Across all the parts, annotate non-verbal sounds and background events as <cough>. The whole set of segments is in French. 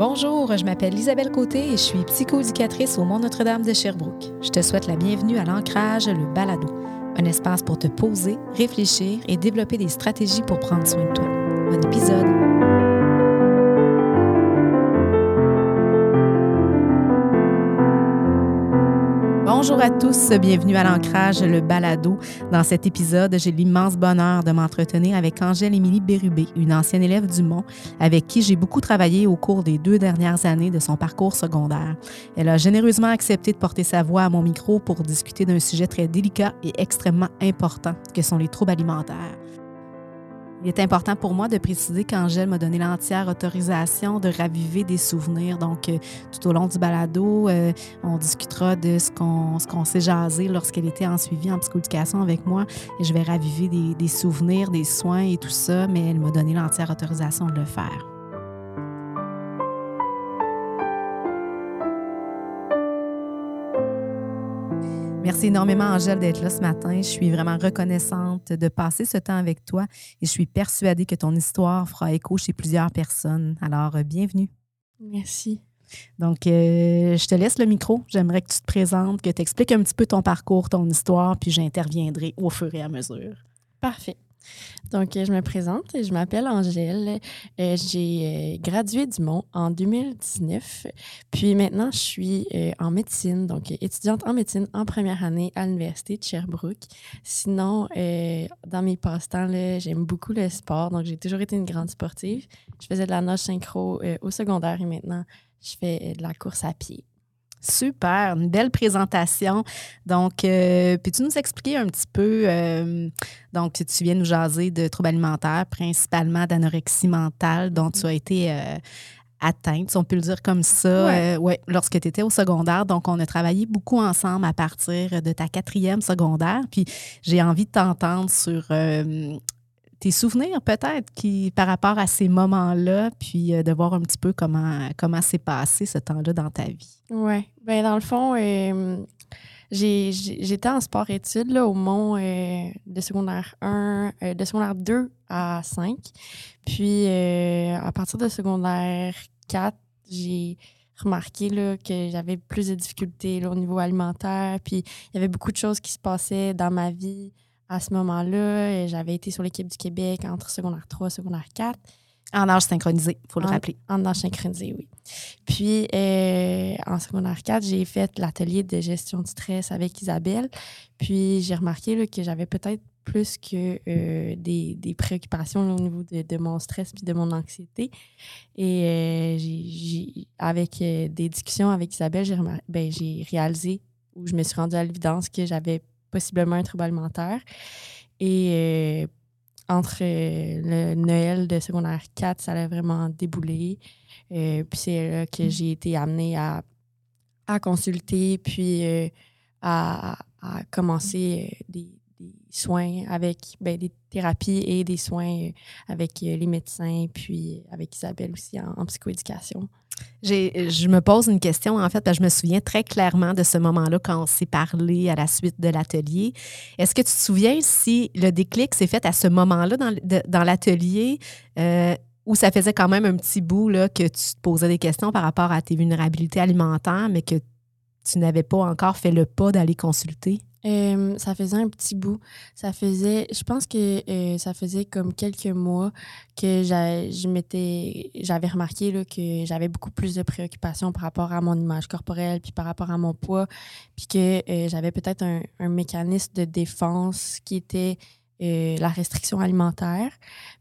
Bonjour, je m'appelle Isabelle Côté et je suis psychoéducatrice au Mont Notre-Dame de Sherbrooke. Je te souhaite la bienvenue à l'Ancrage, le balado, un espace pour te poser, réfléchir et développer des stratégies pour prendre soin de toi. Bon épisode! Bonjour à tous, bienvenue à l'ancrage, le balado. Dans cet épisode, j'ai l'immense bonheur de m'entretenir avec Angèle-Émilie Bérubé, une ancienne élève du Mont, avec qui j'ai beaucoup travaillé au cours des deux dernières années de son parcours secondaire. Elle a généreusement accepté de porter sa voix à mon micro pour discuter d'un sujet très délicat et extrêmement important, que sont les troubles alimentaires. Il est important pour moi de préciser qu'Angèle m'a donné l'entière autorisation de raviver des souvenirs. Donc, euh, tout au long du balado, euh, on discutera de ce qu'on s'est jasé lorsqu'elle était en suivi en psychoéducation avec moi. Et je vais raviver des, des souvenirs, des soins et tout ça, mais elle m'a donné l'entière autorisation de le faire. Merci énormément, Angèle, d'être là ce matin. Je suis vraiment reconnaissante de passer ce temps avec toi et je suis persuadée que ton histoire fera écho chez plusieurs personnes. Alors, euh, bienvenue. Merci. Donc, euh, je te laisse le micro. J'aimerais que tu te présentes, que tu expliques un petit peu ton parcours, ton histoire, puis j'interviendrai au fur et à mesure. Parfait. Donc, euh, je me présente, je m'appelle Angèle. Euh, j'ai euh, gradué du Mont en 2019. Puis maintenant, je suis en médecine, donc étudiante en médecine en première année à l'Université de Sherbrooke. Sinon, dans mes passe-temps, j'aime beaucoup le sport, donc j'ai toujours été une grande sportive. Je faisais de la nage synchro au secondaire et maintenant, je fais de la course à pied. Super, une belle présentation. Donc, euh, peux-tu nous expliquer un petit peu, euh, donc tu viens nous jaser de troubles alimentaires, principalement d'anorexie mentale dont tu as été euh, atteinte, si on peut le dire comme ça, ouais. lorsque tu étais au secondaire. Donc, on a travaillé beaucoup ensemble à partir de ta quatrième secondaire. Puis, j'ai envie de t'entendre sur tes souvenirs peut-être qui par rapport à ces moments-là, puis euh, de voir un petit peu comment comment s'est passé ce temps-là dans ta vie? Oui. Ben dans le fond, euh, j'étais en sport-études au Mont euh, de secondaire 1, de secondaire 2 à 5. Puis à partir de secondaire 4, j'ai remarqué là, que j'avais plus de difficultés au niveau alimentaire. Puis il y avait beaucoup de choses qui se passaient dans ma vie à ce moment-là. J'avais été sur l'équipe du Québec entre secondaire 3 et secondaire 4. En âge synchronisé, il faut le rappeler. En âge synchronisé, oui. Puis, euh, en secondaire 4, j'ai fait l'atelier de gestion du stress avec Isabelle. Puis, j'ai remarqué là, que j'avais peut-être plus que euh, des, des, préoccupations au niveau de, de, mon stress puis de mon anxiété. Et euh, j'ai, avec des discussions avec Isabelle, j'ai, ben, j'ai réalisé ou je me suis rendue à l'évidence que j'avais possiblement un trouble alimentaire. Et euh, entre euh, le Noël de secondaire 4, ça a vraiment déboulé. Euh, puis c'est là que mm. j'ai été amenée à, à consulter, puis à, à, commencer des, des, soins avec ben, des thérapies et des soins avec les médecins, puis avec Isabelle aussi en, psychoéducation. Je me pose une question, en fait, parce que je me souviens très clairement de ce moment-là quand on s'est parlé à la suite de l'atelier. Est-ce que tu te souviens si le déclic s'est fait à ce moment-là dans, dans l'atelier euh, où ça faisait quand même un petit bout là, que tu te posais des questions par rapport à tes vulnérabilités alimentaires, mais que tu n'avais pas encore fait le pas d'aller consulter? Euh, ça faisait un petit bout. Ça faisait, je pense que euh, ça faisait comme quelques mois que j'avais remarqué là, que j'avais beaucoup plus de préoccupations par rapport à mon image corporelle, puis par rapport à mon poids, puis que euh, j'avais peut-être un, un, mécanisme de défense qui était la restriction alimentaire,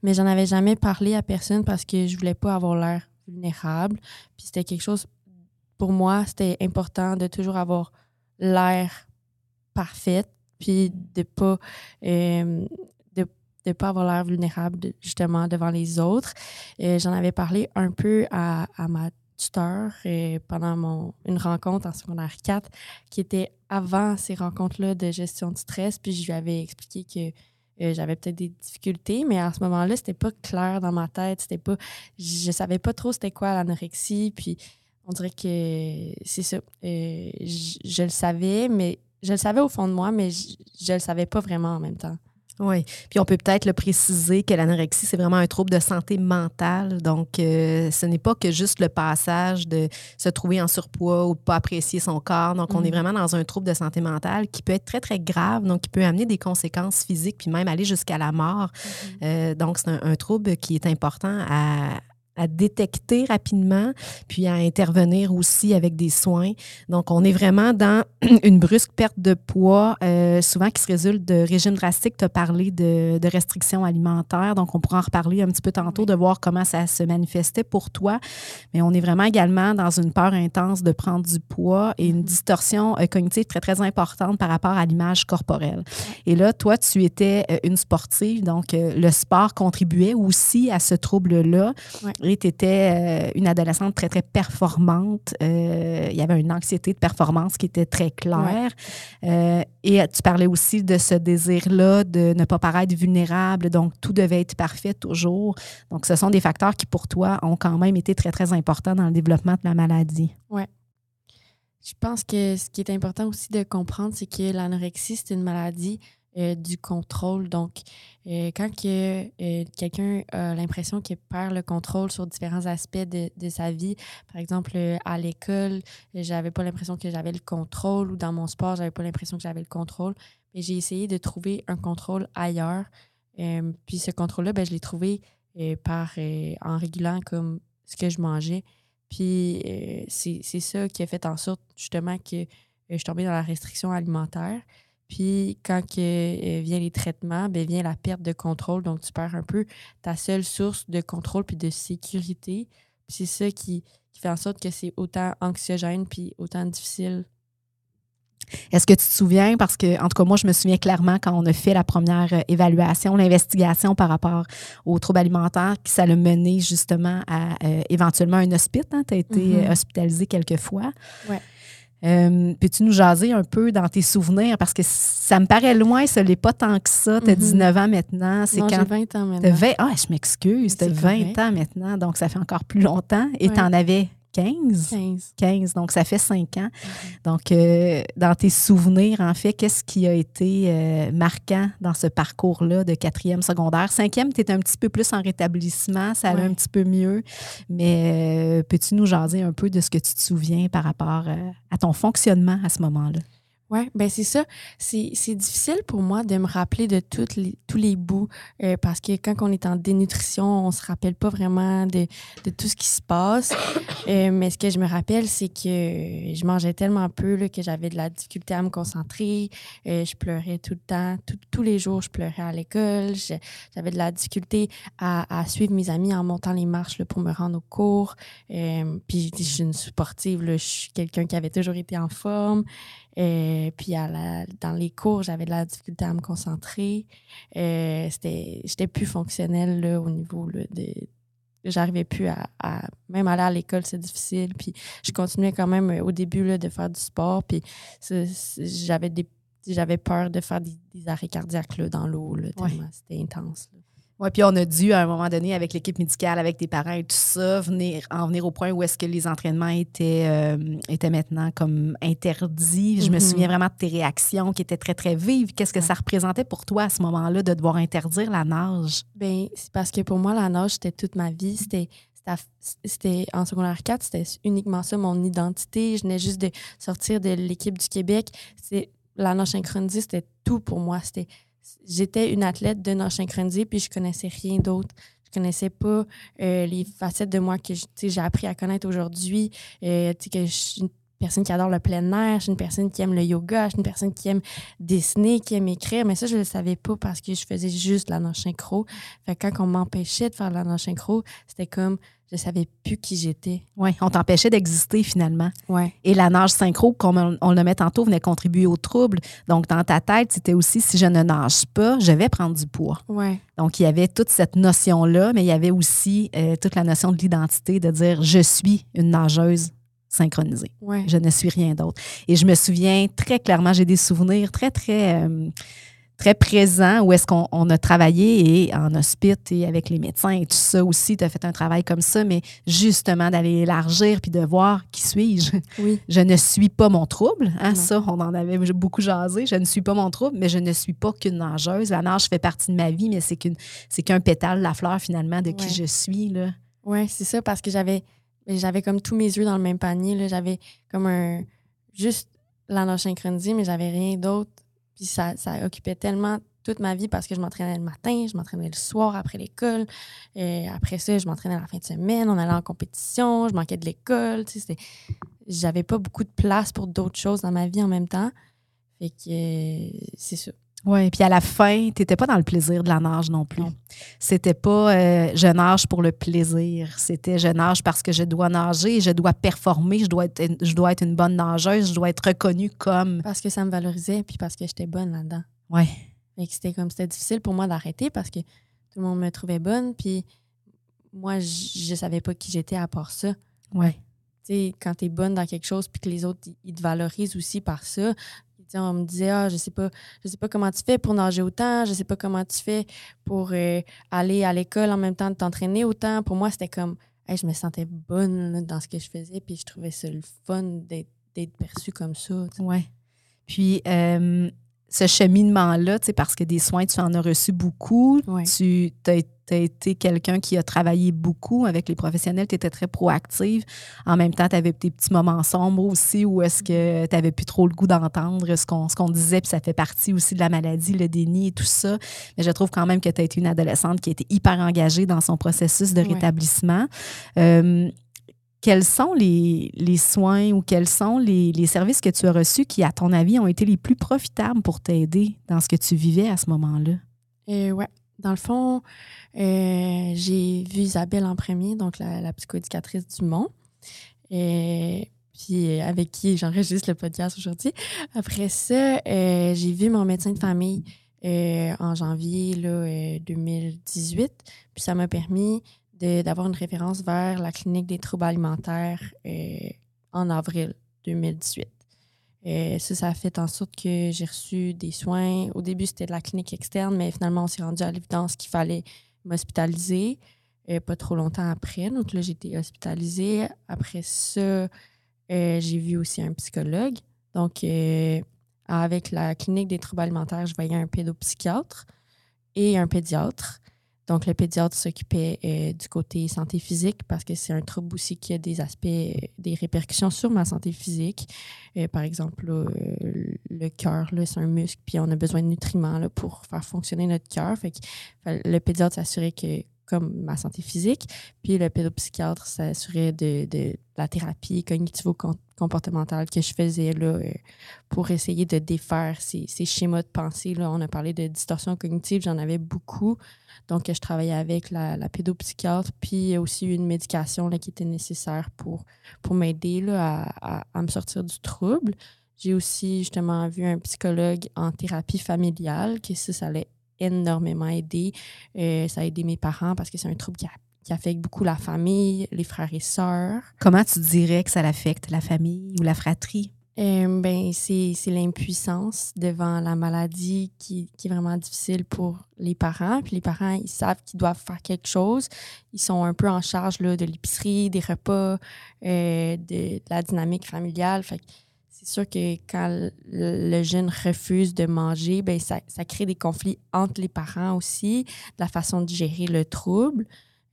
mais j'en avais jamais parlé à personne parce que je voulais pas avoir l'air vulnérable. Puis c'était quelque chose, pour moi, c'était important de toujours avoir l'air parfaite, puis de pas euh, de, pas avoir l'air vulnérable justement devant les autres. Euh, j'en avais parlé un peu à, ma tuteur euh, pendant mon, une rencontre en secondaire 4 qui était avant ces rencontres-là de gestion du stress, puis je lui avais expliqué que j'avais peut-être des difficultés, mais à ce moment-là, c'était pas clair dans ma tête. C'était pas, je savais pas trop c'était quoi l'anorexie. Puis on dirait que c'est ça. je, le savais, mais je le savais au fond de moi, mais je, ne le savais pas vraiment en même temps. Oui. Puis on peut peut-être le préciser que l'anorexie, c'est vraiment un trouble de santé mentale. Donc, euh, ce n'est pas que juste le passage de se trouver en surpoids ou de pas apprécier son corps. Donc, on est mm. vraiment dans un trouble de santé mentale qui peut être très, très grave, donc qui peut amener des conséquences physiques, puis même aller jusqu'à la mort. Mm-hmm. Euh, donc, c'est un, trouble qui est important à, à détecter rapidement, puis à intervenir aussi avec des soins. Donc, on est vraiment dans <clears throat> une brusque perte de poids, euh, souvent qui se résulte de régime drastique. Tu as parlé de, restrictions alimentaires, donc on pourra en reparler un petit peu tantôt, de voir comment ça se manifestait pour toi. Mais on est vraiment également dans une peur intense de prendre du poids et une mm-hmm. distorsion euh, cognitive très, très importante par rapport à l'image corporelle. Et là, toi, tu étais euh, une sportive, donc le sport contribuait aussi à ce trouble-là tu étais euh, une adolescente très, très performante. Euh, il y avait une anxiété de performance qui était très claire. Euh, et tu parlais aussi de ce désir-là de ne pas paraître vulnérable. Donc, tout devait être parfait toujours. Donc, ce sont des facteurs qui, pour toi, ont quand même été très, très importants dans le développement de la maladie. Oui. Je pense que ce qui est important aussi de comprendre, c'est que l'anorexie, c'est une maladie euh, du contrôle. Donc, euh, quand euh, quelqu'un a l'impression qu'il perd le contrôle sur différents aspects de, de sa vie, par exemple à l'école, j'avais pas l'impression que j'avais le contrôle ou dans mon sport, j'avais pas l'impression que j'avais le contrôle, mais j'ai essayé de trouver un contrôle ailleurs. puis ce contrôle-là, ben, je l'ai trouvé par en régulant comme ce que je mangeais. Puis c'est ça qui a fait en sorte justement que je tombée dans la restriction alimentaire. Puis quand euh, vient les traitements, ben vient la perte de contrôle. Donc, tu perds un peu ta seule source de contrôle puis de sécurité. Puis c'est ça qui, fait en sorte que c'est autant anxiogène puis autant difficile. Est-ce que tu te souviens, parce que, en tout cas, moi, je me souviens clairement quand on a fait la première euh, évaluation, l'investigation par rapport aux troubles alimentaires, que ça l'a mené justement à euh, éventuellement un hospice. Hein? Tu as été mm-hmm. hospitalisé quelques fois. Ouais. Euh, Peux-tu nous jaser un peu dans tes souvenirs? Parce que ça me paraît loin, ce n'est pas tant que ça. Tu as 19 ans maintenant. C'est quand... 20 ans maintenant. 20... Ah, je m'excuse. Tu as 20 ans maintenant, donc ça fait encore plus longtemps. Et tu en avais 15? 15. 15, donc ça fait 5 ans. Donc, euh, dans tes souvenirs, en fait, qu'est-ce qui a été euh, marquant dans ce parcours-là de quatrième secondaire? Cinquième, tu es un petit peu plus en rétablissement, ça allait un petit peu mieux, mais euh, peux-tu nous jaser un peu de ce que tu te souviens par rapport à ton fonctionnement à ce moment-là? Oui, ben c'est ça. C'est difficile pour moi de me rappeler de toutes les, tous les bouts euh, parce que quand on est en dénutrition, on se rappelle pas vraiment de, de tout ce qui se passe. Euh, mais ce que je me rappelle, c'est que je mangeais tellement peu là, que j'avais de la difficulté à me concentrer. Euh, je pleurais tout le temps. tous les jours, je pleurais à l'école. J'avais de la difficulté à, à, suivre mes amis en montant les marches là, pour me rendre au cours. puis je suis une sportive. Là, je suis quelqu'un qui avait toujours été en forme. Euh, puis à dans les cours, j'avais de la difficulté à me concentrer. Euh, c'était, j'étais plus fonctionnelle là, au niveau de. J'arrivais plus à, Même aller à l'école, c'est difficile. Puis je continuais quand même euh, au début là, de faire du sport. Puis j'avais des j'avais peur de faire des, arrêts cardiaques là, dans l'eau, tellement c'était intense. Oui, puis on a dû, à un moment donné, avec l'équipe médicale, avec tes parents et tout ça, venir, en venir au point où est-ce que les entraînements étaient, euh, étaient maintenant comme interdits. Je me mm-hmm. souviens vraiment de tes réactions qui étaient très, très vives. Qu'est-ce que ça représentait pour toi à ce moment-là de devoir interdire la nage? Bien, c'est parce que pour moi, la nage, c'était toute ma vie. C'était c'était en secondaire 4, c'était uniquement ça, mon identité. Je venais juste de sortir de l'équipe du Québec. C'est la nage synchronisée, c'était tout pour moi. C'était j'étais une athlète de nage synchronisé, puis je connaissais rien d'autre. Je connaissais pas euh, les facettes de moi que j'ai appris à connaître aujourd'hui. Euh, que je suis une personne qui adore le plein air, je suis une personne qui aime le yoga, je suis une personne qui aime dessiner, qui aime écrire. Mais ça, je le savais pas parce que je faisais juste la nage synchro. Fait quand on m'empêchait de faire la nage synchro, c'était comme je savais plus qui j'étais. Oui, on t'empêchait d'exister finalement. Ouais. Et la nage synchro, comme on, le met tantôt, venait contribuer au trouble. Donc, dans ta tête, c'était aussi si je ne nage pas, je vais prendre du poids. Ouais. Donc, il y avait toute cette notion-là, mais il y avait aussi euh, toute la notion de l'identité, de dire je suis une nageuse synchronisée. Ouais. Je ne suis rien d'autre. Et je me souviens très clairement, j'ai des souvenirs très, très. Euh, très présent où est-ce qu'on on a travaillé et en hospice et avec les médecins et tout ça aussi, tu as fait un travail comme ça, mais justement d'aller élargir puis de voir qui suis-je. Oui. Je ne suis pas mon trouble. Hein, ça, on en avait beaucoup jasé. Je ne suis pas mon trouble, mais je ne suis pas qu'une nageuse. La nage fait partie de ma vie, mais c'est qu'une c'est qu'un pétale, la fleur finalement de qui je suis. Là. Oui, c'est ça, parce que j'avais j'avais comme tous mes yeux dans le même panier. J'avais comme un juste la nage synchronisée, mais j'avais rien d'autre puis ça, occupait tellement toute ma vie parce que je m'entraînais le matin, je m'entraînais le soir après l'école. Et après ça, je m'entraînais la fin de semaine, on allait en compétition, je manquais de l'école. Tu sais, j'avais pas beaucoup de place pour d'autres choses dans ma vie en même temps. Fait que euh, c'est ça. Oui, puis à la fin, tu n'étais pas dans le plaisir de la nage non plus. C'était pas euh, je nage pour le plaisir. C'était je nage parce que je dois nager, je dois performer, je dois, être, je dois être une bonne nageuse, je dois être reconnue comme. Parce que ça me valorisait, puis parce que j'étais bonne là-dedans. Oui. c'était comme c'était difficile pour moi d'arrêter parce que tout le monde me trouvait bonne, puis moi, je, ne savais pas qui j'étais à part ça. Oui. Tu sais, quand tu es bonne dans quelque chose, puis que les autres, ils te valorisent aussi par ça, on me disait ah, je sais pas je sais pas comment tu fais pour nager autant, je sais pas comment tu fais pour euh, aller à l'école en même temps de t'entraîner autant. Pour moi, c'était comme je me sentais bonne dans ce que je faisais puis je trouvais ça le fun d'être perçue comme ça. Ouais. Puis euh, ce cheminement-là, parce que des soins, tu en as reçu beaucoup. Tu as, été quelqu'un qui a travaillé beaucoup avec les professionnels. Tu étais très proactive. En même temps, tu avais tes petits moments sombres aussi où est-ce que tu n'avais plus trop le goût d'entendre ce qu'on disait. Puis ça fait partie aussi de la maladie, le déni et tout ça. Mais je trouve quand même que tu as été une adolescente qui a été hyper engagée dans son processus de rétablissement. Euh, quels sont les, soins ou quels sont les, services que tu as reçus qui, à ton avis, ont été les plus profitables pour t'aider dans ce que tu vivais à ce moment-là? Euh, oui. Dans le fond, euh, j'ai vu Isabelle en premier, donc la, la psychoéducatrice du Mont. Puis avec qui j'enregistre le podcast aujourd'hui. Après ça, euh, j'ai vu mon médecin de famille en janvier là, 2018. Puis ça m'a permis d'avoir une référence vers la clinique des troubles alimentaires euh, en avril 2018. Euh, ça, ça a fait en sorte que j'ai reçu des soins. Au début, c'était de la clinique externe, mais finalement, on s'est rendu à l'évidence qu'il fallait m'hospitaliser euh, pas trop longtemps après. Donc là, j'ai été hospitalisée. Après ça, j'ai vu aussi un psychologue. Donc, avec la clinique des troubles alimentaires, je voyais un pédopsychiatre et un pédiatre. Donc, le pédiatre s'occupait euh, du côté santé physique parce que c'est un trouble aussi qui a des aspects, euh, des répercussions sur ma santé physique. Euh, par exemple, le cœur, c'est un muscle, puis on a besoin de nutriments pour faire fonctionner notre cœur. Le pédiatre s'assurait que comme ma santé physique. Puis le pédopsychiatre s'assurait de, de, la thérapie cognitivo-comportementale que je faisais là, euh, pour essayer de défaire ces, ces, schémas de pensée. Là. On a parlé de distorsion cognitive, j'en avais beaucoup. Donc, je travaillais avec la, pédopsychiatre, puis aussi une médication là, qui était nécessaire pour, pour m'aider à, à, à me sortir du trouble. J'ai aussi justement vu un psychologue en thérapie familiale, que ça, ça allait énormément aidé. Euh, ça a aidé mes parents parce que c'est un trouble qui, affecte beaucoup la famille, les frères et sœurs. Comment tu dirais que ça affecte la famille ou la fratrie? Euh, ben, c'est l'impuissance devant la maladie qui, est vraiment difficile pour les parents. Puis les parents, ils savent qu'ils doivent faire quelque chose. Ils sont un peu en charge là, de l'épicerie, des repas, euh, de, la dynamique familiale. Fait c'est sûr que quand le jeune refuse de manger, ben ça, crée des conflits entre les parents aussi, la façon de gérer le trouble.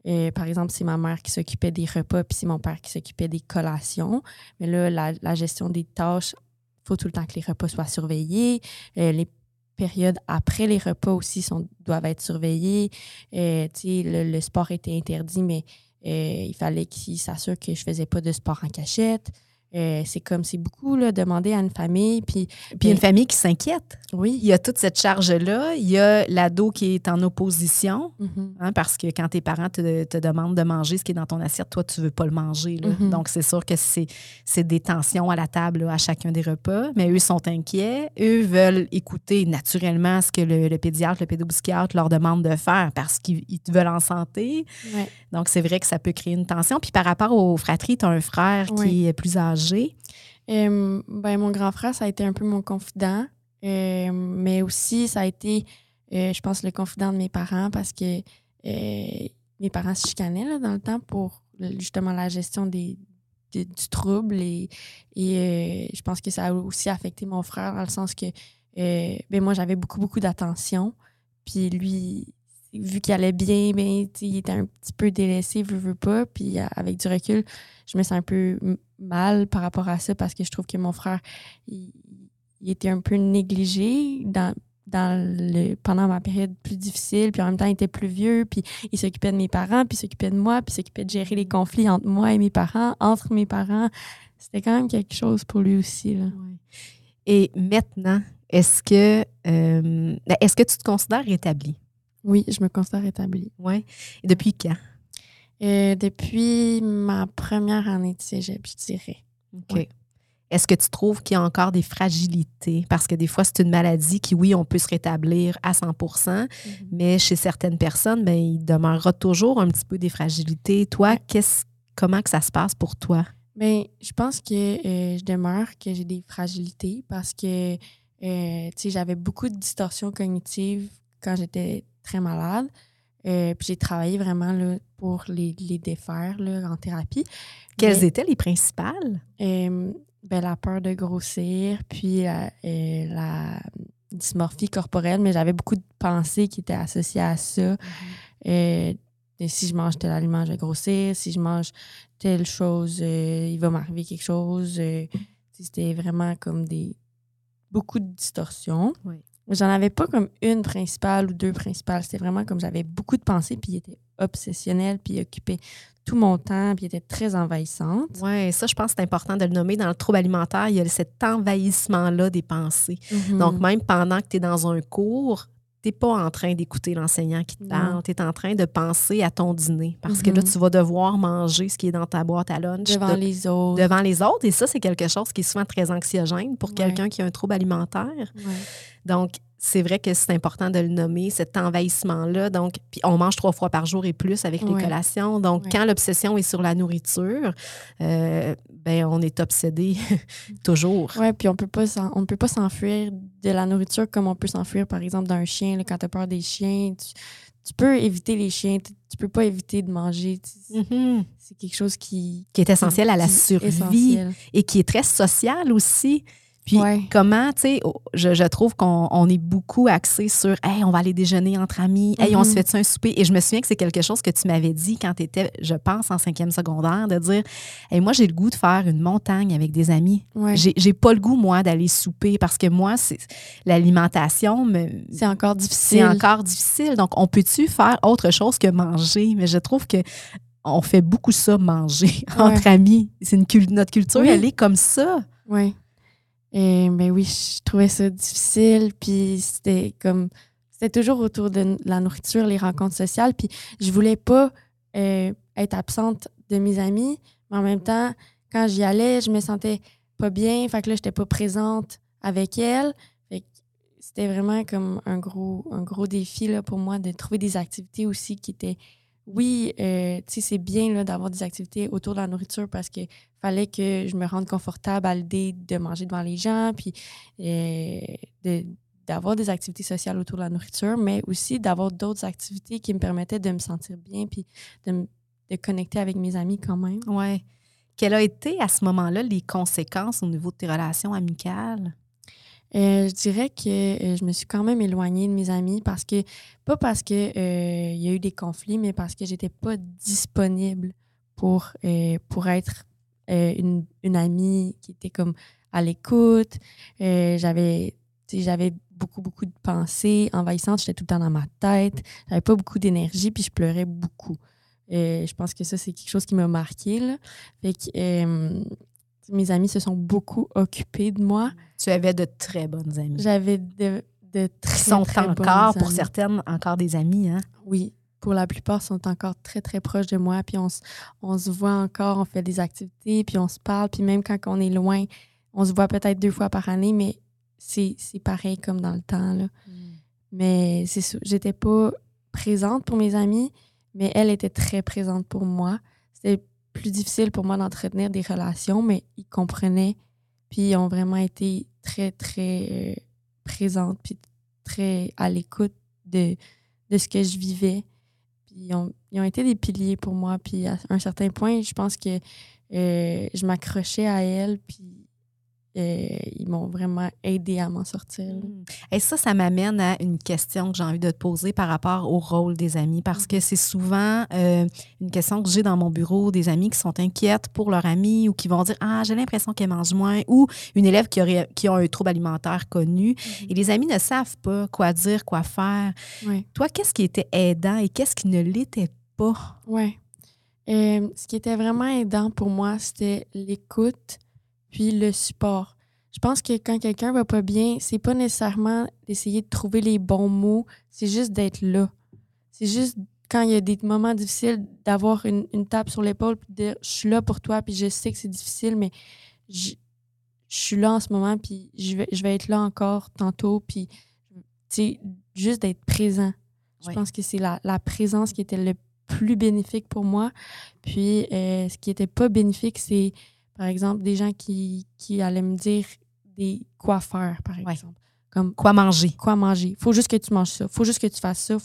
Euh, par exemple, c'est ma mère qui s'occupait des repas, puis c'est mon père qui s'occupait des collations. Mais là, la, gestion des tâches, il faut tout le temps que les repas soient surveillés. Euh, les périodes après les repas aussi sont, doivent être surveillées. Euh, le, le, sport était interdit, mais il fallait qu'il s'assure que je faisais pas de sport en cachette. Euh, c'est comme, c'est beaucoup là, demander à une famille. Puis, puis une famille qui s'inquiète. Oui. Il y a toute cette charge-là. Il y a l'ado qui est en opposition, mm-hmm. hein, parce que quand tes parents te, demandent de manger ce qui est dans ton assiette, toi, tu ne veux pas le manger. Mm-hmm. Donc, c'est sûr que c'est, des tensions à la table à chacun des repas. Mais eux sont inquiets. Eux veulent écouter naturellement ce que le, pédiatre, le pédopsychiatre leur demande de faire parce qu'ils veulent en santé. Donc, c'est vrai que ça peut créer une tension. Puis par rapport aux fratries, tu as un frère qui est plus âgé ben, mon grand frère, ça a été un peu mon confident. mais aussi, ça a été, je pense, le confident de mes parents parce que mes parents se chicanaient là, dans le temps pour justement la gestion des, du trouble et, et je pense que ça a aussi affecté mon frère dans le sens que ben moi j'avais beaucoup beaucoup d'attention puis lui vu qu'il allait bien, ben, il était un petit peu délaissé, veut, veut pas. Puis avec du recul, je me sens un peu mal par rapport à ça parce que je trouve que mon frère, il, était un peu négligé dans, dans le, pendant ma période plus difficile. Puis en même temps, il était plus vieux. Puis il s'occupait de mes parents, puis il s'occupait de moi, puis il s'occupait de gérer les conflits entre moi et mes parents, entre mes parents. C'était quand même quelque chose pour lui aussi. Là. Et maintenant, est-ce que, euh, est-ce que tu te considères rétabli? Oui, je me considère établie. Oui. Depuis quand? Euh, depuis ma première année de cégep, je dirais. OK. Est-ce que tu trouves qu'il y a encore des fragilités? Parce que des fois, c'est une maladie qui, oui, on peut se rétablir à 100 mm-hmm. mais chez certaines personnes, ben, il demeurera toujours un petit peu des fragilités. Toi, qu'est-ce, comment que ça se passe pour toi? Bien, je pense que euh, je demeure, que j'ai des fragilités parce que, euh, j'avais beaucoup de distorsions cognitives quand j'étais très malade. Euh, puis j'ai travaillé vraiment là, pour les, les défaire là, en thérapie. Quelles étaient les principales? Euh, ben, la peur de grossir, puis euh, la dysmorphie corporelle, mais j'avais beaucoup de pensées qui étaient associées à ça. Mm-hmm. si je mange tel aliment, je vais grossir. Si je mange telle chose, il va m'arriver quelque chose. C'était vraiment comme des beaucoup de distorsions. Oui. J'en avais pas comme une principale ou deux principales. C'était vraiment comme j'avais beaucoup de pensées, puis il était obsessionnel, puis il occupait tout mon temps, puis il était très envahissante. Oui, ça, je pense que c'est important de le nommer. Dans le trouble alimentaire, il y a cet envahissement-là des pensées. Mm-hmm. Donc, même pendant que tu es dans un cours, tu n'es pas en train d'écouter l'enseignant qui te parle. Tu es en train de penser à ton dîner parce que là, mm-hmm. tu vas devoir manger ce qui est dans ta boîte à lunch. Devant les autres. Devant les autres. Et ça, c'est quelque chose qui est souvent très anxiogène pour quelqu'un qui a un trouble alimentaire. Donc, c'est vrai que c'est important de le nommer, cet envahissement-là. Donc, puis on mange trois fois par jour et plus avec les collations. Donc, quand l'obsession est sur la nourriture, euh, ben on est obsédé <laughs> toujours. Oui, puis on peut pas on ne peut pas s'enfuir de la nourriture comme on peut s'enfuir, par exemple, d'un chien. quand tu as peur des chiens, tu, peux éviter les chiens. Tu, peux pas éviter de manger. Mm-hmm. C'est quelque chose qui... Qui est essentiel à la survie et qui est très social aussi. Puis comment, tu sais, je, trouve qu'on est beaucoup axé sur Hey, on va aller déjeuner entre amis, hey, on se mm-hmm. fait un souper. Et je me souviens que c'est quelque chose que tu m'avais dit quand tu étais, je pense, en cinquième secondaire, de dire Hey, moi, j'ai le goût de faire une montagne avec des amis. J'ai pas le goût, moi, d'aller souper parce que moi, c'est l'alimentation. C'est encore difficile. C'est encore difficile. Donc, on peut-tu faire autre chose que manger? Mais je trouve que on fait beaucoup ça, manger <laughs> entre amis. C'est une, notre culture, elle est comme ça. Oui. Et ben oui, je trouvais ça difficile. Puis c'était comme. C'était toujours autour de la nourriture, les rencontres sociales. Puis je voulais pas euh, être absente de mes amis. Mais en même temps, quand j'y allais, je me sentais pas bien. Fait que là, j'étais pas présente avec elles. c'était vraiment comme un gros, un gros défi là, pour moi de trouver des activités aussi qui étaient oui, euh, c'est bien d'avoir des activités autour de la nourriture parce qu'il fallait que je me rende confortable à l'idée de manger devant les gens, puis euh, d'avoir des activités sociales autour de la nourriture, mais aussi d'avoir d'autres activités qui me permettaient de me sentir bien, puis de, de connecter avec mes amis quand même. Oui. Quelles ont été à ce moment-là les conséquences au niveau de tes relations amicales? Euh, je dirais que euh, je me suis quand même éloignée de mes amis parce que, pas parce qu'il euh, y a eu des conflits, mais parce que j'étais pas disponible pour, pour être une, une, amie qui était comme à l'écoute. j'avais, j'avais beaucoup, beaucoup de pensées envahissantes. J'étais tout le temps dans ma tête. J'avais pas beaucoup d'énergie, puis je pleurais beaucoup. je pense que ça, c'est quelque chose qui m'a marqué. Mes amis se sont beaucoup occupés de moi. Tu avais de très bonnes amies. J'avais de, de très, sont encore, pour certaines, encore des amis, hein? Oui, pour la plupart, sont encore très, très proches de moi. Puis on, on se voit encore, on fait des activités, puis on se parle. Puis même quand on est loin, on se voit peut-être deux fois par année, mais c'est pareil comme dans le temps. Là. Mm. Mais c'est j'étais pas présente pour mes amis, mais elle était très présente pour moi. C'était plus difficile pour moi d'entretenir des relations, mais ils comprenaient, puis ils ont vraiment été très, très euh, présente, puis très à l'écoute de, de ce que je vivais. Puis ils ont, ils ont été des piliers pour moi. Puis à un certain point, je pense que euh, je m'accrochais à elle, puis ils m'ont vraiment aidé à m'en sortir. Mm. Et ça, ça m'amène à une question que j'ai envie de te poser par rapport au rôle des amis, parce que c'est souvent euh, une question que j'ai dans mon bureau, des amis qui sont inquiètes pour leur ami ou qui vont dire Ah, j'ai l'impression qu'elle mange moins, ou une élève qui, aurait, qui a un trouble alimentaire connu. Mm-hmm. Et les amis ne savent pas quoi dire, quoi faire. Toi, qu'est-ce qui était aidant et qu'est-ce qui ne l'était pas? Oui. Euh, ce qui était vraiment aidant pour moi, c'était l'écoute puis le support. Je pense que quand quelqu'un va pas bien, c'est pas nécessairement d'essayer de trouver les bons mots, c'est juste d'être là. C'est juste quand il y a des moments difficiles d'avoir une, une, tape sur l'épaule puis de dire je suis là pour toi puis je sais que c'est difficile mais je, suis là en ce moment puis je vais, je vais être là encore tantôt puis c'est juste d'être présent. Je pense que c'est la, la, présence qui était le plus bénéfique pour moi. Puis euh, ce qui était pas bénéfique, c'est par exemple, des gens qui, qui allaient me dire des quoi faire, par exemple. Comme quoi manger. Quoi manger. Faut juste que tu manges ça. Faut juste que tu fasses ça.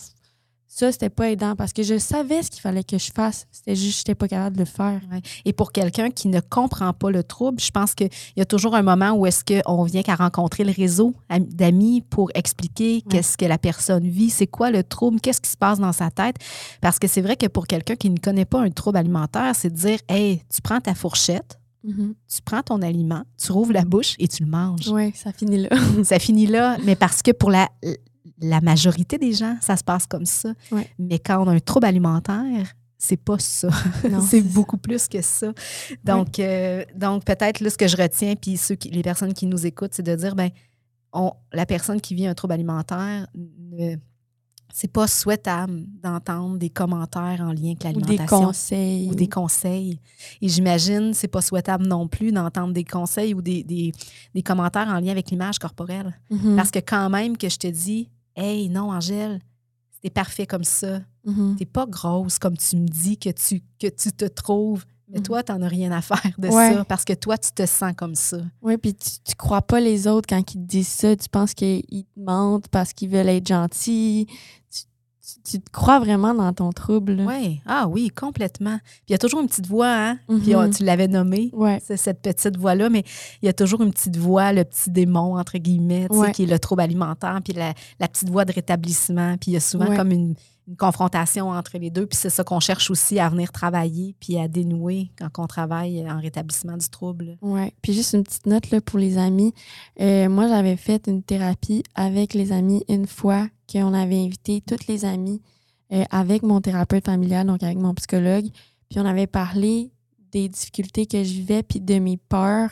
Ça, c'était pas aidant parce que je savais ce qu'il fallait que je fasse. C'était juste que j'étais pas capable de le faire. Et pour quelqu'un qui ne comprend pas le trouble, je pense qu'il y a toujours un moment où est-ce qu'on vient qu'à rencontrer le réseau d'amis pour expliquer qu'est-ce que la personne vit, c'est quoi le trouble, qu'est-ce qui se passe dans sa tête. Parce que c'est vrai que pour quelqu'un qui ne connaît pas un trouble alimentaire, c'est de dire, hey, tu prends ta fourchette, Mm-hmm. Tu prends ton aliment, tu rouvres la bouche et tu le manges. Oui, ça finit là. <laughs> ça finit là, mais parce que pour la, la majorité des gens, ça se passe comme ça. Mais quand on a un trouble alimentaire, c'est pas ça. <laughs> c'est beaucoup plus que ça. Donc, euh, donc peut-être là, ce que je retiens, puis ceux qui, les personnes qui nous écoutent, c'est de dire, ben, on, la personne qui vit un trouble alimentaire ne, c'est pas souhaitable d'entendre des commentaires en lien avec l'alimentation. Ou des conseils. Ou des conseils. Et j'imagine c'est pas souhaitable non plus d'entendre des conseils ou des, des, commentaires en lien avec l'image corporelle. Mm-hmm. Parce que quand même que je te dis, hey, non, Angèle, c'est parfait comme ça. Mm-hmm. T'es pas grosse comme tu me dis que tu, que tu te trouves. Mais mm. toi, tu n'en as rien à faire de ça parce que toi, tu te sens comme ça. Oui, puis tu, tu crois pas les autres quand ils te disent ça. Tu penses qu'ils te mentent parce qu'ils veulent être gentils. Tu, te crois vraiment dans ton trouble. Oui, ah oui, complètement. Puis il y a toujours une petite voix, hein? Puis mm-hmm. tu l'avais nommé, c'est cette petite voix-là, mais il y a toujours une petite voix, le petit démon, entre guillemets, qui est le trouble alimentaire, puis la, la, petite voix de rétablissement. Puis il y a souvent comme une, confrontation entre les deux. Puis c'est ça qu'on cherche aussi à venir travailler puis à dénouer quand on travaille en rétablissement du trouble. Oui. Puis juste une petite note pour les amis. Euh, moi, j'avais fait une thérapie avec les amis une fois qu'on avait invité toutes les amies euh, avec mon thérapeute familial, donc avec mon psychologue. Puis on avait parlé des difficultés que je vivais puis de mes peurs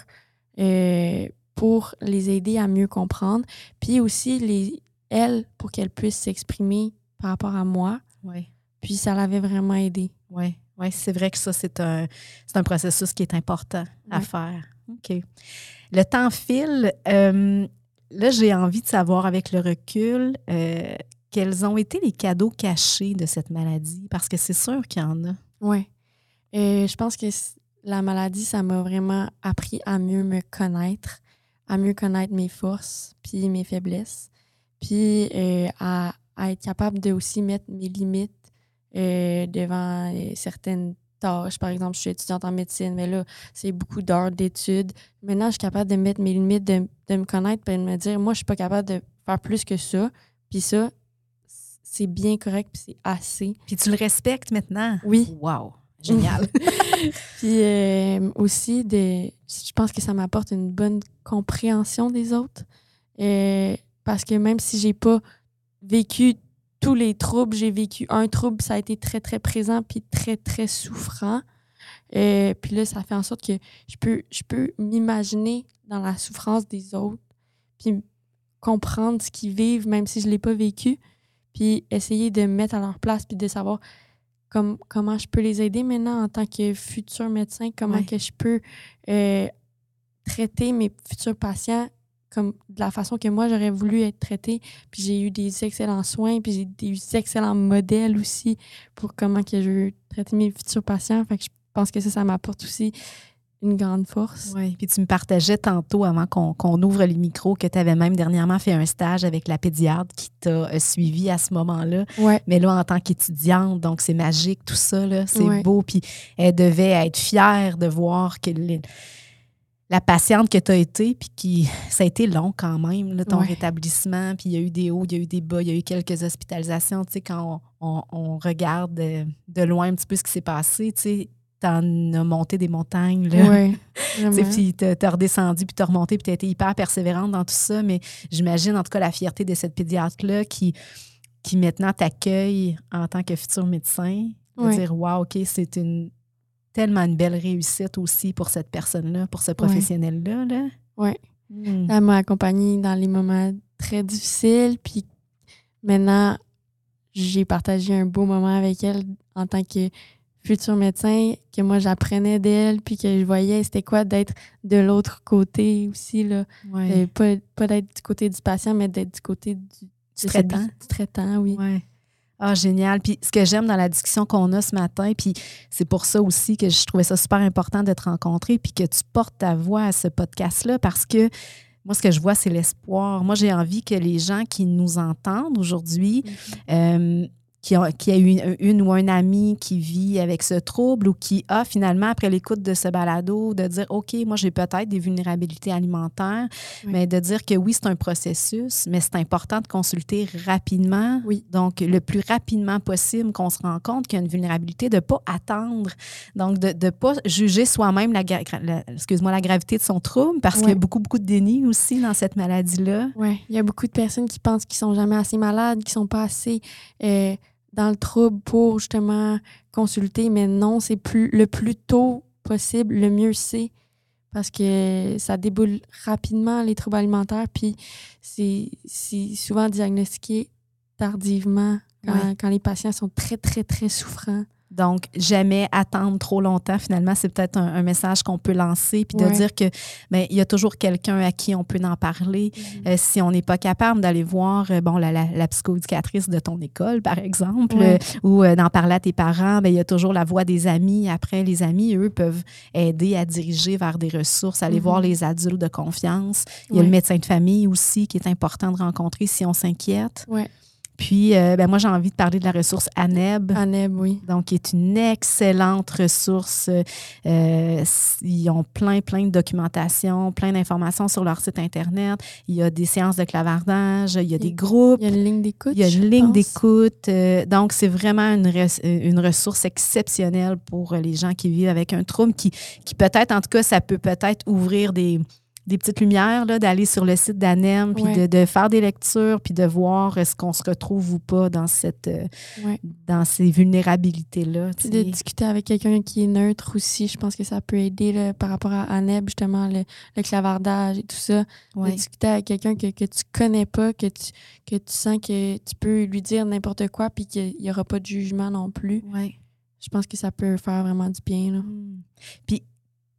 euh, pour les aider à mieux comprendre. Puis aussi, les, elles, pour qu'elles puissent s'exprimer par rapport à moi. Oui. Puis ça l'avait vraiment aidé. Oui, ouais, c'est vrai que ça, c'est un, un processus qui est important à faire. OK. Le temps file. Euh, là, j'ai envie de savoir avec le recul euh, quels ont été les cadeaux cachés de cette maladie, parce que c'est sûr qu'il y en a. Oui. Euh, je pense que la maladie, ça m'a vraiment appris à mieux me connaître, à mieux connaître mes forces, puis mes faiblesses, puis à à être capable de aussi mettre mes limites euh, devant euh, certaines tâches. Par exemple, je suis étudiante en médecine, mais là, c'est beaucoup d'heures d'études. Maintenant, je suis capable de mettre mes limites, de, me connaître et de me dire, moi, je suis pas capable de faire plus que ça. Puis ça, c'est bien correct, puis c'est assez. Puis tu le respectes maintenant? Oui. Wow! Génial. <laughs> puis euh, aussi, de, je pense que ça m'apporte une bonne compréhension des autres. parce que même si j'ai pas vécu tous les troubles. J'ai vécu un trouble, ça a été très, très présent, puis très, très souffrant. euh, puis là, ça fait en sorte que je peux, je peux m'imaginer dans la souffrance des autres, puis comprendre ce qu'ils vivent, même si je ne l'ai pas vécu, puis essayer de me mettre à leur place, puis de savoir comme, comment je peux les aider maintenant en tant que futur médecin, comment que je peux euh, traiter mes futurs patients comme de la façon que moi j'aurais voulu être traitée. Puis j'ai eu des excellents soins, puis j'ai des excellents modèles aussi pour comment que je veux traiter mes futurs patients. Fait que je pense que ça, ça m'apporte aussi une grande force. Oui, puis tu me partageais tantôt, avant qu'on ouvre les micros, que tu avais même dernièrement fait un stage avec la pédiatre qui t'a euh, suivi à ce moment-là. Ouais. Mais là, en tant qu'étudiante, donc c'est magique, tout ça, là, c'est beau. Puis elle devait être fière de voir que la patiente que tu as été, puis qui, ça a été long quand même, là, ton rétablissement, puis il y a eu des hauts, il y a eu des bas, il y a eu quelques hospitalisations, tu sais, quand on, on, regarde de, de, loin un petit peu ce qui s'est passé, tu sais, t'en as monté des montagnes. Là. Oui. <laughs> puis t'as redescendu, puis t'as remonté, puis t'as été hyper persévérante dans tout ça. Mais j'imagine en tout cas la fierté de cette pédiatre-là qui, qui maintenant t'accueille en tant que futur médecin. De dire, wow, OK, c'est une tellement une belle réussite aussi pour cette personne-là, pour ce professionnel-là. Là. Oui. Hmm. Elle m'a accompagnée dans les moments très difficiles. Puis maintenant, j'ai partagé un beau moment avec elle en tant que futur médecin, que moi j'apprenais d'elle, puis que je voyais c'était quoi d'être de l'autre côté aussi. Là. Euh, pas, pas d'être du côté du patient, mais d'être du côté du, traitant. du traitant, oui. Ouais. Ah, génial. Puis ce que j'aime dans la discussion qu'on a ce matin, puis c'est pour ça aussi que je trouvais ça super important de te rencontrer, puis que tu portes ta voix à ce podcast-là, parce que moi, ce que je vois, c'est l'espoir. Moi, j'ai envie que les gens qui nous entendent aujourd'hui, mm-hmm. euh, qui a, qui a une, une, ou un ami qui vit avec ce trouble ou qui a finalement, après l'écoute de ce balado, de dire OK, moi j'ai peut-être des vulnérabilités alimentaires, mais de dire que oui, c'est un processus, mais c'est important de consulter rapidement. Oui. Donc, le plus rapidement possible qu'on se rend compte qu'il y a une vulnérabilité, de ne pas attendre. Donc, de ne pas juger soi-même la, excuse-moi, la gravité de son trouble, parce qu'il y a beaucoup, beaucoup de déni aussi dans cette maladie-là. Oui, il y a beaucoup de personnes qui pensent qu'ils sont jamais assez malades, qui sont pas assez. Euh, dans le trouble pour justement consulter, mais non, c'est plus le plus tôt possible, le mieux c'est parce que ça déboule rapidement les troubles alimentaires, puis c'est souvent diagnostiqué tardivement quand, quand, les patients sont très, très, très souffrants. Donc, jamais attendre trop longtemps, finalement, c'est peut-être un, message qu'on peut lancer, puis de dire que ben, il y a toujours quelqu'un à qui on peut en parler. Mm-hmm. Euh, si on n'est pas capable d'aller voir euh, bon, la, la, la psychoéducatrice de ton école, par exemple, euh, ou d'en parler à tes parents, ben, il y a toujours la voix des amis. Après, les amis, eux, peuvent aider à diriger vers des ressources, aller voir mm-hmm. les adultes de confiance. Il y a le médecin de famille aussi qui est important de rencontrer si on s'inquiète. Ouais. Puis, euh, ben moi, j'ai envie de parler de la ressource ANEB. ANEB, oui. Donc, qui est une excellente ressource. Euh, ils ont plein, plein de documentation, plein d'informations sur leur site Internet. Il y a des séances de clavardage, il y a des groupes. Il y a une ligne d'écoute. Il y a une ligne d'écoute. Euh, donc, c'est vraiment une, une ressource exceptionnelle pour les gens qui vivent avec un trouble qui, qui peut-être, en tout cas, ça peut peut-être ouvrir des des petites lumières, d'aller sur le site d'ANEM, puis de, faire des lectures, puis de voir est-ce qu'on se retrouve ou pas dans, cette, euh, dans ces vulnérabilités-là. Puis de discuter avec quelqu'un qui est neutre aussi, je pense que ça peut aider par rapport à ANEB, justement, le, clavardage et tout ça. De discuter avec quelqu'un que, que tu connais pas, que tu, que tu sens que tu peux lui dire n'importe quoi, puis qu'il n'y aura pas de jugement non plus. Je pense que ça peut faire vraiment du bien. Là. Hmm. Puis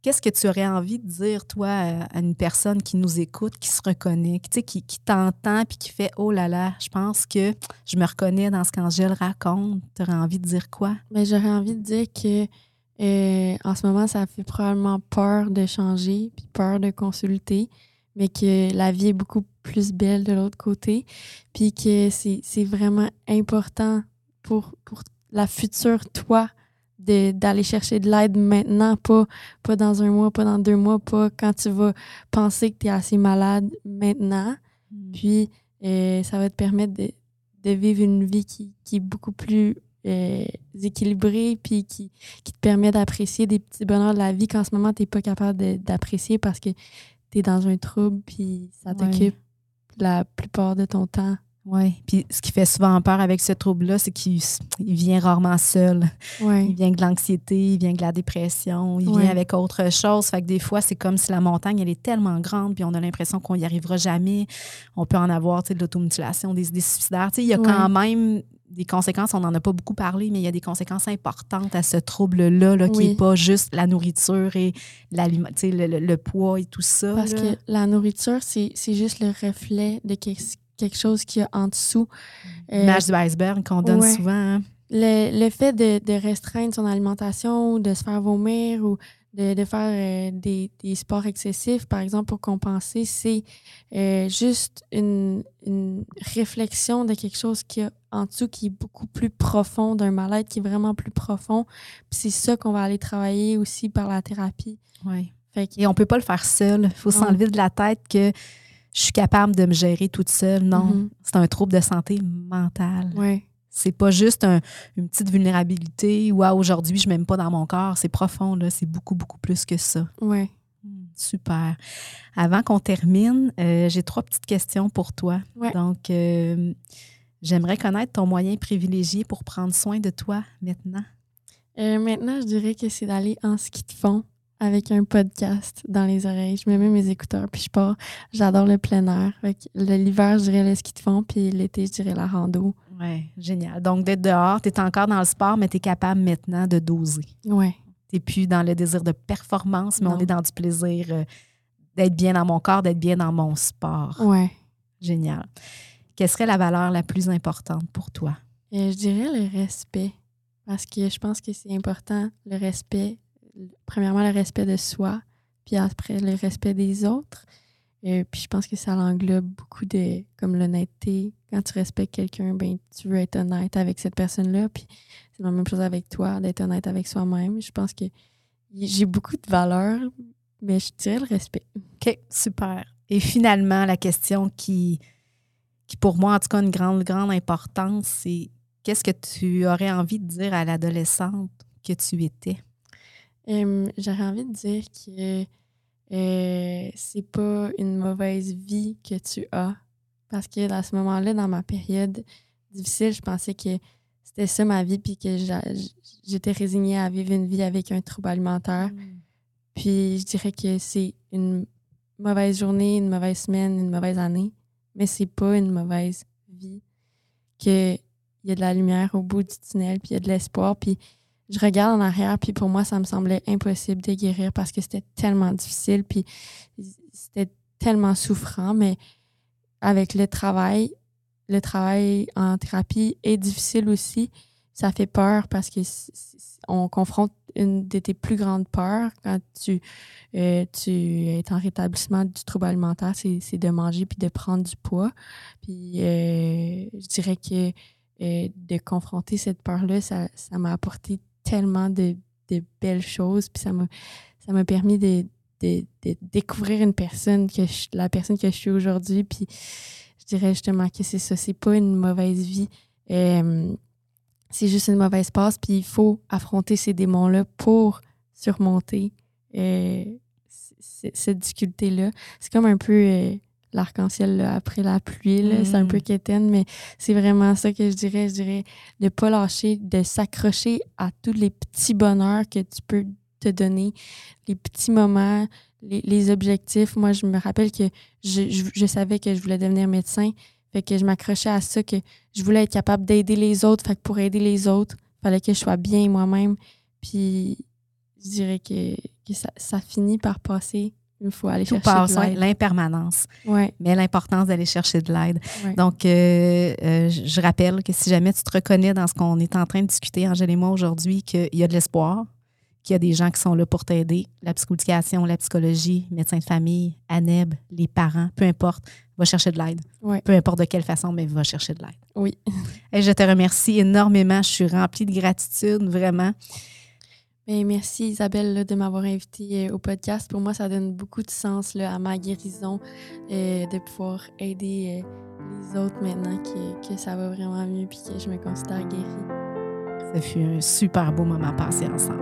Qu'est-ce que tu aurais envie de dire, toi, à une personne qui nous écoute, qui se reconnaît, qui, qui, t'entend puis qui fait Oh là là, je pense que je me reconnais dans ce qu'Angèle raconte? Tu aurais envie de dire quoi? Mais ben, j'aurais envie de dire que euh, en ce moment, ça fait probablement peur de changer puis peur de consulter, mais que la vie est beaucoup plus belle de l'autre côté, puis que c'est vraiment important pour, pour la future toi d'aller chercher de l'aide maintenant, pas, pas dans un mois, pas dans deux mois, pas quand tu vas penser que tu es assez malade maintenant. Hmm. Puis, euh, ça va te permettre de, de vivre une vie qui, qui est beaucoup plus euh, équilibrée, puis qui, qui te permet d'apprécier des petits bonheurs de la vie qu'en ce moment, tu n'es pas capable d'apprécier parce que tu es dans un trouble, puis ça t'occupe la plupart de ton temps. Oui. Puis ce qui fait souvent peur avec ce trouble-là, c'est qu'il vient rarement seul. Il vient de l'anxiété, il vient de la dépression, il vient avec autre chose. Fait que des fois, c'est comme si la montagne, elle est tellement grande, puis on a l'impression qu'on n'y arrivera jamais. On peut en avoir de l'automutilation, des idées suicidaires. il y a quand même des conséquences, on n'en a pas beaucoup parlé, mais il y a des conséquences importantes à ce trouble-là, là, qui n'est pas juste la nourriture et le, le, le, poids et tout ça. Parce que la nourriture, c'est juste le reflet de qu'est-ce quelque chose qu'il y a en dessous. L'image euh, du iceberg qu'on donne souvent. Hein. Le, le, fait de, de, restreindre son alimentation ou de se faire vomir ou de, faire euh, des, sports excessifs, par exemple, pour compenser, c'est euh, juste une, réflexion de quelque chose qui a en dessous qui est beaucoup plus profond, d'un mal-être qui est vraiment plus profond. Puis c'est ça qu'on va aller travailler aussi par la thérapie. Oui. Et on peut pas le faire seul. Il faut s'enlever de la tête que je suis capable de me gérer toute seule. Non, mm-hmm. c'est un trouble de santé mentale. Oui. C'est pas juste une petite vulnérabilité ou ah, aujourd'hui, je m'aime pas dans mon corps. C'est profond, là. C'est beaucoup, beaucoup plus que ça. Oui. Hmm, super. Avant qu'on termine, euh, j'ai trois petites questions pour toi. Donc, euh, j'aimerais connaître ton moyen privilégié pour prendre soin de toi maintenant. Euh, maintenant, je dirais que c'est d'aller en ski de fond avec un podcast dans les oreilles. Je me mets mes écouteurs, puis je pars. J'adore le plein air. L'hiver, je dirais le ski de fond, puis l'été, je dirais la rando. Oui, génial. Donc, d'être dehors, tu es encore dans le sport, mais tu es capable maintenant de doser. Oui. Tu n'es plus dans le désir de performance, mais on est dans du plaisir euh, d'être bien dans mon corps, d'être bien dans mon sport. Oui. Génial. Quelle serait la valeur la plus importante pour toi? Euh, je dirais le respect. Parce que je pense que c'est important, le respect premièrement, le respect de soi, puis après, le respect des autres. euh, puis je pense que ça englobe beaucoup de, comme l'honnêteté. Quand tu respectes quelqu'un, ben, tu veux être honnête avec cette personne-là. Puis c'est la même chose avec toi, d'être honnête avec soi-même. Je pense que j'ai beaucoup de valeurs, mais je dirais le respect. OK, super. Et finalement, la question qui, qui pour moi, en tout cas, une grande, grande importance, c'est qu'est-ce que tu aurais envie de dire à l'adolescente que tu étais? J'aurais envie de dire que euh, c'est pas une mauvaise vie que tu as. Parce que à ce moment-là, dans ma période difficile, je pensais que c'était ça ma vie, puis que j'étais résignée à vivre une vie avec un trouble alimentaire. Mmh. Puis je dirais que c'est une mauvaise journée, une mauvaise semaine, une mauvaise année, mais c'est pas une mauvaise vie. Qu'il y a de la lumière au bout du tunnel, puis il y a de l'espoir, puis je regarde en arrière, puis pour moi, ça me semblait impossible de guérir parce que c'était tellement difficile, puis c'était tellement souffrant, mais avec le travail, le travail en thérapie est difficile aussi. Ça fait peur parce que on confronte une de tes plus grandes peurs quand tu, euh, tu es en rétablissement du trouble alimentaire, c'est de manger puis de prendre du poids. Puis euh, je dirais que euh, de confronter cette peur-là, ça m'a apporté tellement de, belles choses. Puis ça m'a, ça m'a permis de, découvrir une personne, que la personne que je suis aujourd'hui. Puis je dirais justement que c'est ça. C'est pas une mauvaise vie. Euh, c'est juste une mauvaise passe. Puis il faut affronter ces démons-là pour surmonter euh, cette difficulté-là. C'est comme un peu. Euh, l'arc-en-ciel après la pluie. C'est un peu mm. quétaine, mais c'est vraiment ça que je dirais. Je dirais de ne pas lâcher, de s'accrocher à tous les petits bonheurs que tu peux te donner, les petits moments, les, objectifs. Moi, je me rappelle que je, savais que je voulais devenir médecin. Fait que je m'accrochais à ça, que je voulais être capable d'aider les autres. Fait que pour aider les autres, il fallait que je sois bien moi-même. Puis je dirais que, ça, ça finit par passer il faut aller chercher de l'aide. l'impermanence. Ouais. Mais l'importance d'aller chercher de l'aide. Donc, euh, euh, je rappelle que si jamais tu te reconnais dans ce qu'on est en train de discuter, Angèle et moi, aujourd'hui, qu'il y a de l'espoir, qu'il y a des gens qui sont là pour t'aider, la psychoéducation, la psychologie, médecin de famille, ANEB, les parents, peu importe, va chercher de l'aide. Peu importe de quelle façon, mais va chercher de l'aide. Oui. <laughs> Et je te remercie énormément. Je suis remplie de gratitude, vraiment. Ben, merci Isabelle de m'avoir invitée euh, au podcast. Pour moi, ça donne beaucoup de sens là, à ma guérison euh, de pouvoir aider euh, les autres maintenant que, que, ça va vraiment mieux puis que je me considère guérie. Ça fut un super beau moment passé ensemble.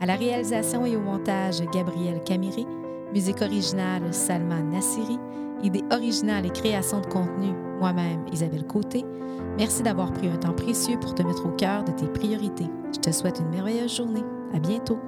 À la réalisation et au montage, Gabriel Camiri. Musique originale, Salman Nassiri. Idée originale et création de contenu, moi-même, Isabelle Côté. Merci d'avoir pris un temps précieux pour te mettre au cœur de tes priorités. Je te souhaite une merveilleuse journée. À bientôt.